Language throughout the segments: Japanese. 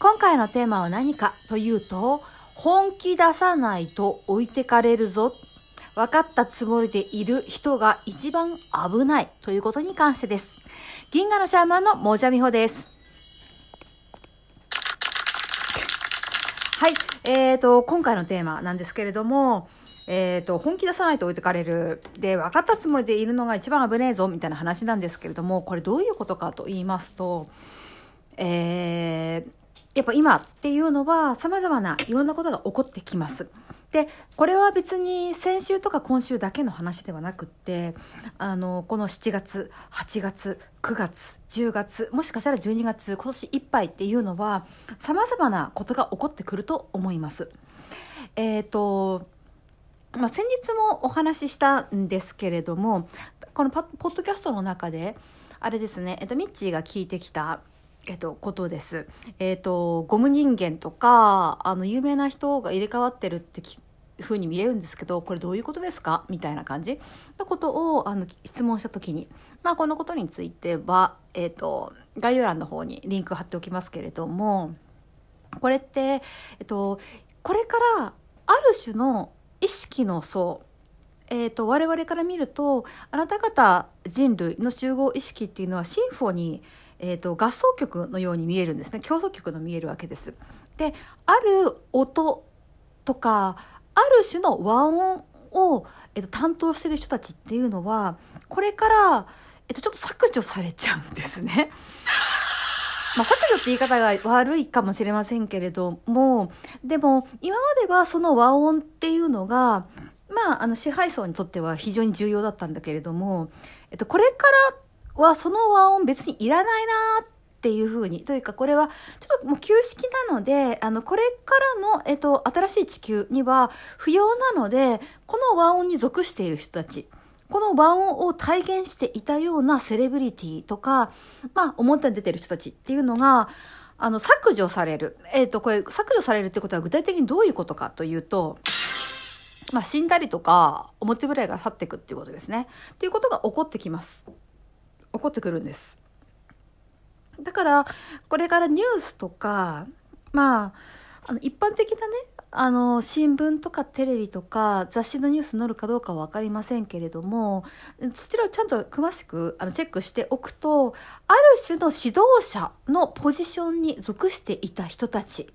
今回のテーマは何かというと、本気出さないと置いてかれるぞ。分かったつもりでいる人が一番危ないということに関してです。銀河のシャーマンのもじゃみほです。はい。えーと、今回のテーマなんですけれども、えっ、ー、と、本気出さないと置いてかれる。で、分かったつもりでいるのが一番危ねえぞ、みたいな話なんですけれども、これどういうことかと言いますと、えー、やっぱ今っていうのは様々ないろんなことが起こってきます。で、これは別に先週とか今週だけの話ではなくって、あの、この7月、8月、9月、10月、もしかしたら12月、今年いっぱいっていうのは、様々なことが起こってくると思います。えっ、ー、と、まあ、先日もお話ししたんですけれども、このポッドキャストの中で、あれですね、えっと、ミッチーが聞いてきた、えっと、ことです。えっと、ゴム人間とか、あの、有名な人が入れ替わってるってふうに見えるんですけど、これどういうことですか？みたいな感じのことを、あの、質問したときに、まあ、このことについては、えっと、概要欄の方にリンク貼っておきますけれども、これって、えっと、これから、ある種の意識の層、えーと、我々から見るとあなた方人類の集合意識っていうのはシンフォニーえーと、合奏曲のように見えるんですね競争曲の見えるわけです。である音とかある種の和音を、えーと、担当してる人たちっていうのはこれから、えーと、ちょっと削除されちゃうんですね。まあ、削除って言い方が悪いかもしれませんけれどもでも今まではその和音っていうのがまあ、あの支配層にとっては非常に重要だったんだけれども、えっと、これからはその和音別にいらないなっていうふうに、というかこれはちょっともう旧式なので、あの、これからの、えっと、新しい地球には不要なので、この和音に属している人たち、この和音を体現していたようなセレブリティとか、まあ、表に出てる人たちっていうのが、あの、削除される。えっ、ー、と、これ、削除されるってことは具体的にどういうことかというと、まあ、死んだりとか、表ぶらいが去っていくっていうことですね。っていうことが起こってきます。起こってくるんです。だからこれからニュースとかまああの一般的なねあの新聞とかテレビとか雑誌のニュース載るかどうかは分かりませんけれどもそちらをちゃんと詳しくあのチェックしておくとある種の指導者のポジションに属していた人たち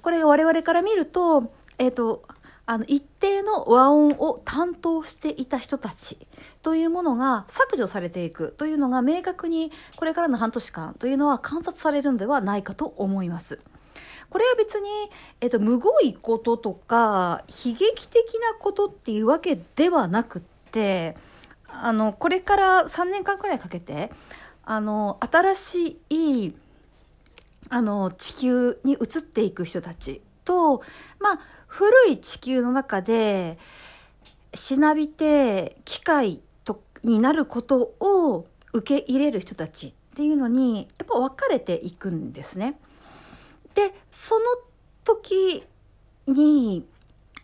これ我々から見ると,、えーとあの一定の和音を担当していた人たちというものが削除されていくというのが明確にこれからの半年間というのは観察されるのではないかと思います。これは別に、えっと、むごいこととか悲劇的なことっていうわけではなくってあのこれから3年間くらいかけてあの新しいあの地球に移っていく人たちとまあ古い地球の中でしなびて機械とになることを受け入れる人たちっていうのにやっぱ分かれていくんですね。でその時に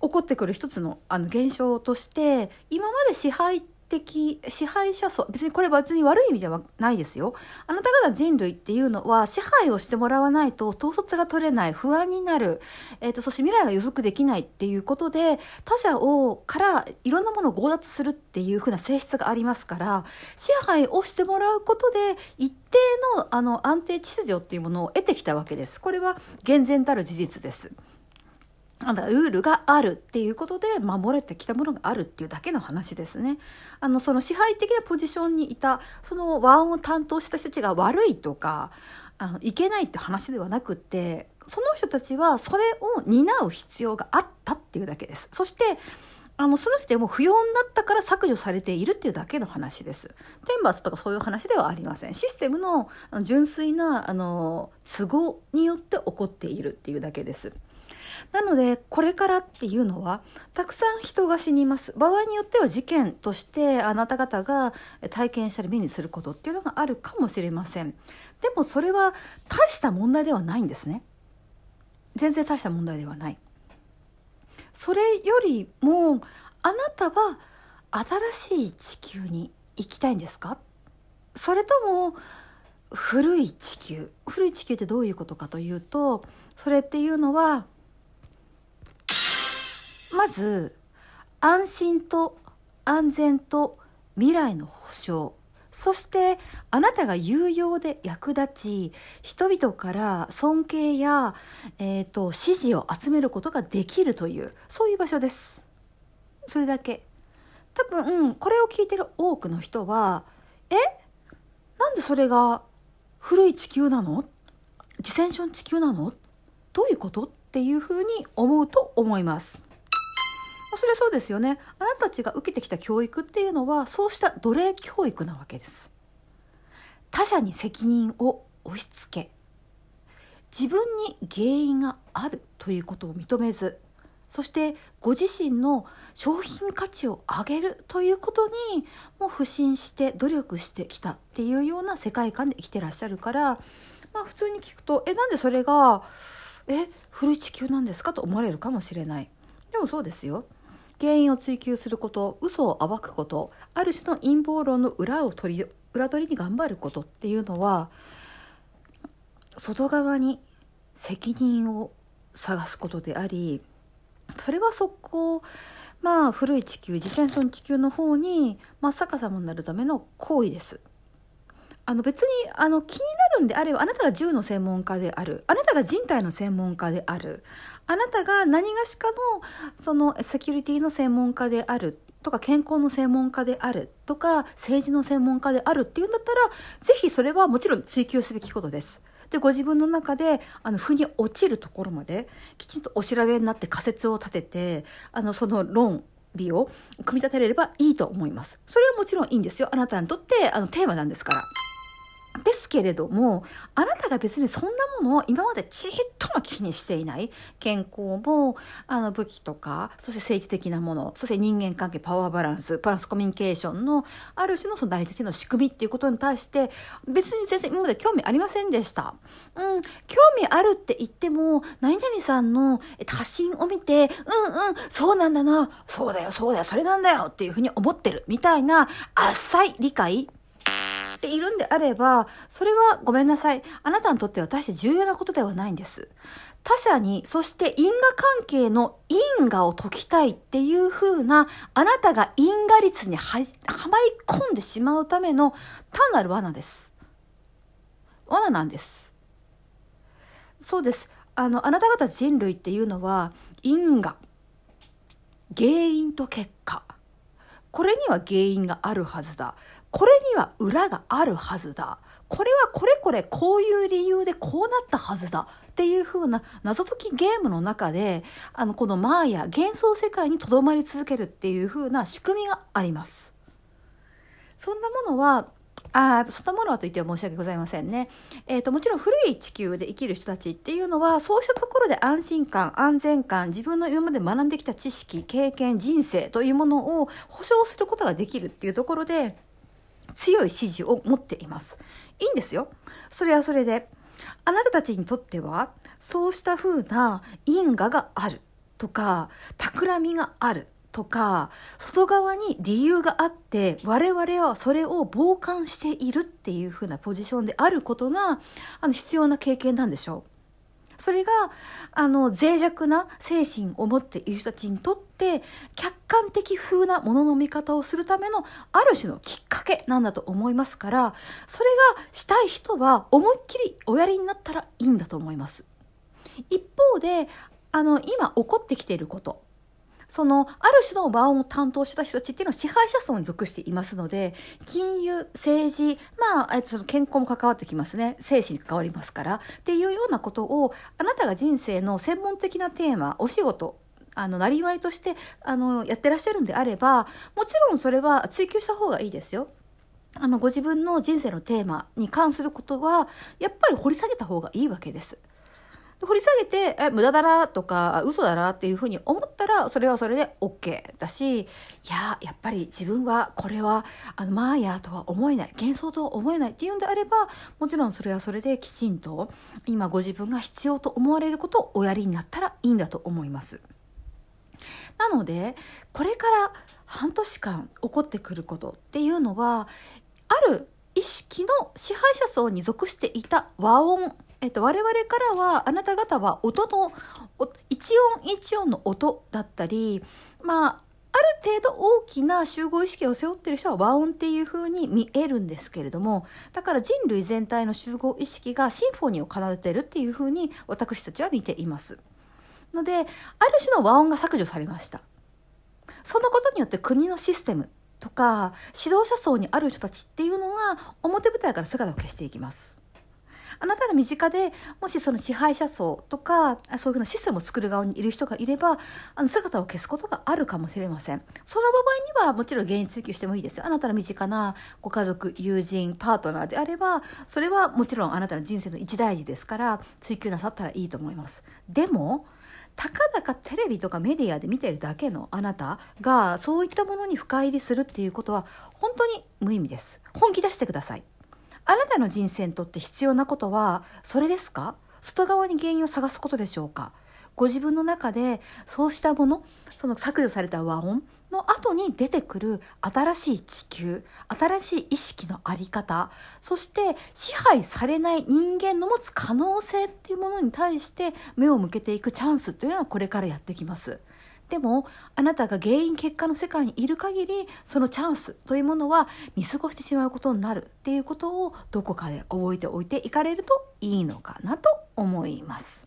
起こってくる一つのあの現象として今まで支配的支配者層別にこれ別に悪い意味ではないですよあなた方人類っていうのは支配をしてもらわないと統率が取れない不安になる、えーと、そして未来が予測できないっていうことで他者をからいろんなものを強奪するっていうふうな性質がありますから支配をしてもらうことで一定のあの安定秩序っていうものを得てきたわけですこれは厳然たる事実です。なんだルールがあるっていうことで守れてきたものがあるっていうだけの話ですね。あのその支配的なポジションにいたその和音を担当した人たちが悪いとかあのいけないって話ではなくてその人たちはそれを担う必要があったっていうだけです。そしてあのその人でも不要になったから削除されているっていうだけの話です。天罰とかそういう話ではありません。システムの純粋なあの都合によって起こっているっていうだけです。なのでこれからっていうのはたくさん人が死にます。場合によっては事件としてあなた方が体験したり目にすることっていうのがあるかもしれません。でもそれは大した問題ではないんですね。全然大した問題ではない。それよりもあなたは新しい地球に行きたいんですか？それとも古い地球。古い地球ってどういうことかというとそれっていうのはまず安心と安全と未来の保障そしてあなたが有用で役立ち人々から尊敬や、えーと、支持を集めることができるというそういう場所です。それだけ。多分これを聞いてる多くの人はえ？なんでそれが古い地球なの？ジセンション地球なの？どういうこと？っていうふうに思うと思います。それそうですよね。あなたたちが受けてきた教育っていうのはそうした奴隷教育なわけです。他者に責任を押し付け自分に原因があるということを認めずそしてご自身の商品価値を上げるということにも不信して努力してきたっていうような世界観で生きてらっしゃるからまあ普通に聞くとえなんでそれがえ古い地球なんですかと思われるかもしれない。でもそうですよ。原因を追求すること嘘を暴くことある種の陰謀論の裏を取り裏取りに頑張ることっていうのは外側に責任を探すことでありそれはそこまあ古い地球次戦村地球の方に真っ逆さまになるための行為です。あの別にあの気になるんであればあなたが銃の専門家であるあなたが人体の専門家であるあなたが何がしかのそのセキュリティの専門家であるとか健康の専門家であるとか政治の専門家であるっていうんだったらぜひそれはもちろん追求すべきことです。でご自分の中であの腑に落ちるところまできちんとお調べになって仮説を立ててあのその論理を組み立てれればいいと思います。それはもちろんいいんですよ。あなたにとってあのテーマなんですから。ですけれども、あなたが別にそんなものを今までちっとも気にしていない。健康も、あの武器とか、そして政治的なもの、そして人間関係、パワーバランス、プラスコミュニケーションの、ある種のその成り立ちの仕組みっていうことに対して、別に全然今まで興味ありませんでした。うん、興味あるって言っても、何々さんの発信を見て、うんうん、そうなんだな、そうだよ、そうだよ、それなんだよっていうふうに思ってるみたいな、浅い理解ているんであれば、それはごめんなさい。あなたにとっては大して重要なことではないんです。他者に、そして因果関係の因果を解きたいっていう風な、あなたが因果率にはまり込んでしまうための単なる罠です。罠なんです。そうです。あの、あなた方人類っていうのは、因果、原因と結果。これには原因があるはずだ。これには裏があるはずだ。これはこれこれこういう理由でこうなったはずだ。っていう風な謎解きゲームの中で、あの、このマーヤ、幻想世界に留まり続けるっていう風な仕組みがあります。そんなものは、あそんなものはと言っては申し訳ございませんね。えっ、ー、と、もちろん古い地球で生きる人たちっていうのは、そうしたところで安心感、安全感、自分の今まで学んできた知識、経験、人生というものを保証することができるっていうところで、強い支持を持っています。いいんですよ。それはそれで。あなたたちにとっては、そうした風な因果があるとか、企みがあるとか、外側に理由があって、我々はそれを傍観しているっていう風なポジションであることが、あの、必要な経験なんでしょう。それが、あの、脆弱な精神を持っている人たちにとって、客観的風なものの見方をするための、ある種のきっかけなんだと思いますから、それがしたい人は思いっきりおやりになったらいいんだと思います。一方で、あの、今起こってきていること、その、ある種の場を担当した人たちっていうのは支配者層に属していますので、金融、政治、まあ、その健康も関わってきますね。精神に関わりますから。っていうようなことを、あなたが人生の専門的なテーマ、お仕事、あの、なりわいとして、あの、やってらっしゃるんであれば、もちろんそれは追求した方がいいですよ。あの、ご自分の人生のテーマに関することは、やっぱり掘り下げた方がいいわけです。掘り下げて、え、無駄だなとか、嘘だなっていうふうに思ったら、それはそれで OK だし、いや、やっぱり自分はこれは、あの、マーヤとは思えない、幻想とは思えないっていうんであれば、もちろんそれはそれできちんと、今ご自分が必要と思われることをおやりになったらいいんだと思います。なので、これから半年間起こってくることっていうのは、ある意識の支配者層に属していた和音、えっと、我々からはあなた方は音の一音一音の音だったりまあある程度大きな集合意識を背負ってる人は和音っていう風に見えるんですけれどもだから人類全体の集合意識がシンフォニーを奏でてるっていう風に私たちは見ています。のである種の和音が削除されました。そのことによって国のシステムとか指導者層にある人たちっていうのが表舞台から姿を消していきます。あなたの身近でもしその支配者層とかそういうふうなシステムを作る側にいる人がいればあの姿を消すことがあるかもしれません。その場合にはもちろん原因追求してもいいですよ。あなたの身近なご家族友人パートナーであればそれはもちろんあなたの人生の一大事ですから追求なさったらいいと思います。でもたかだかテレビとかメディアで見てるだけのあなたがそういったものに深入りするっていうことは本当に無意味です。本気出してください。あなたの人生にとって必要なことはそれですか？外側に原因を探すことでしょうか？ご自分の中でそうしたものその削除された和音の後に出てくる新しい地球新しい意識の在り方そして支配されない人間の持つ可能性っていうものに対して目を向けていくチャンスというのはこれからやってきます。でもあなたが原因結果の世界にいる限りそのチャンスというものは見過ごしてしまうことになるっていうことをどこかで覚えておいていかれるといいのかなと思います。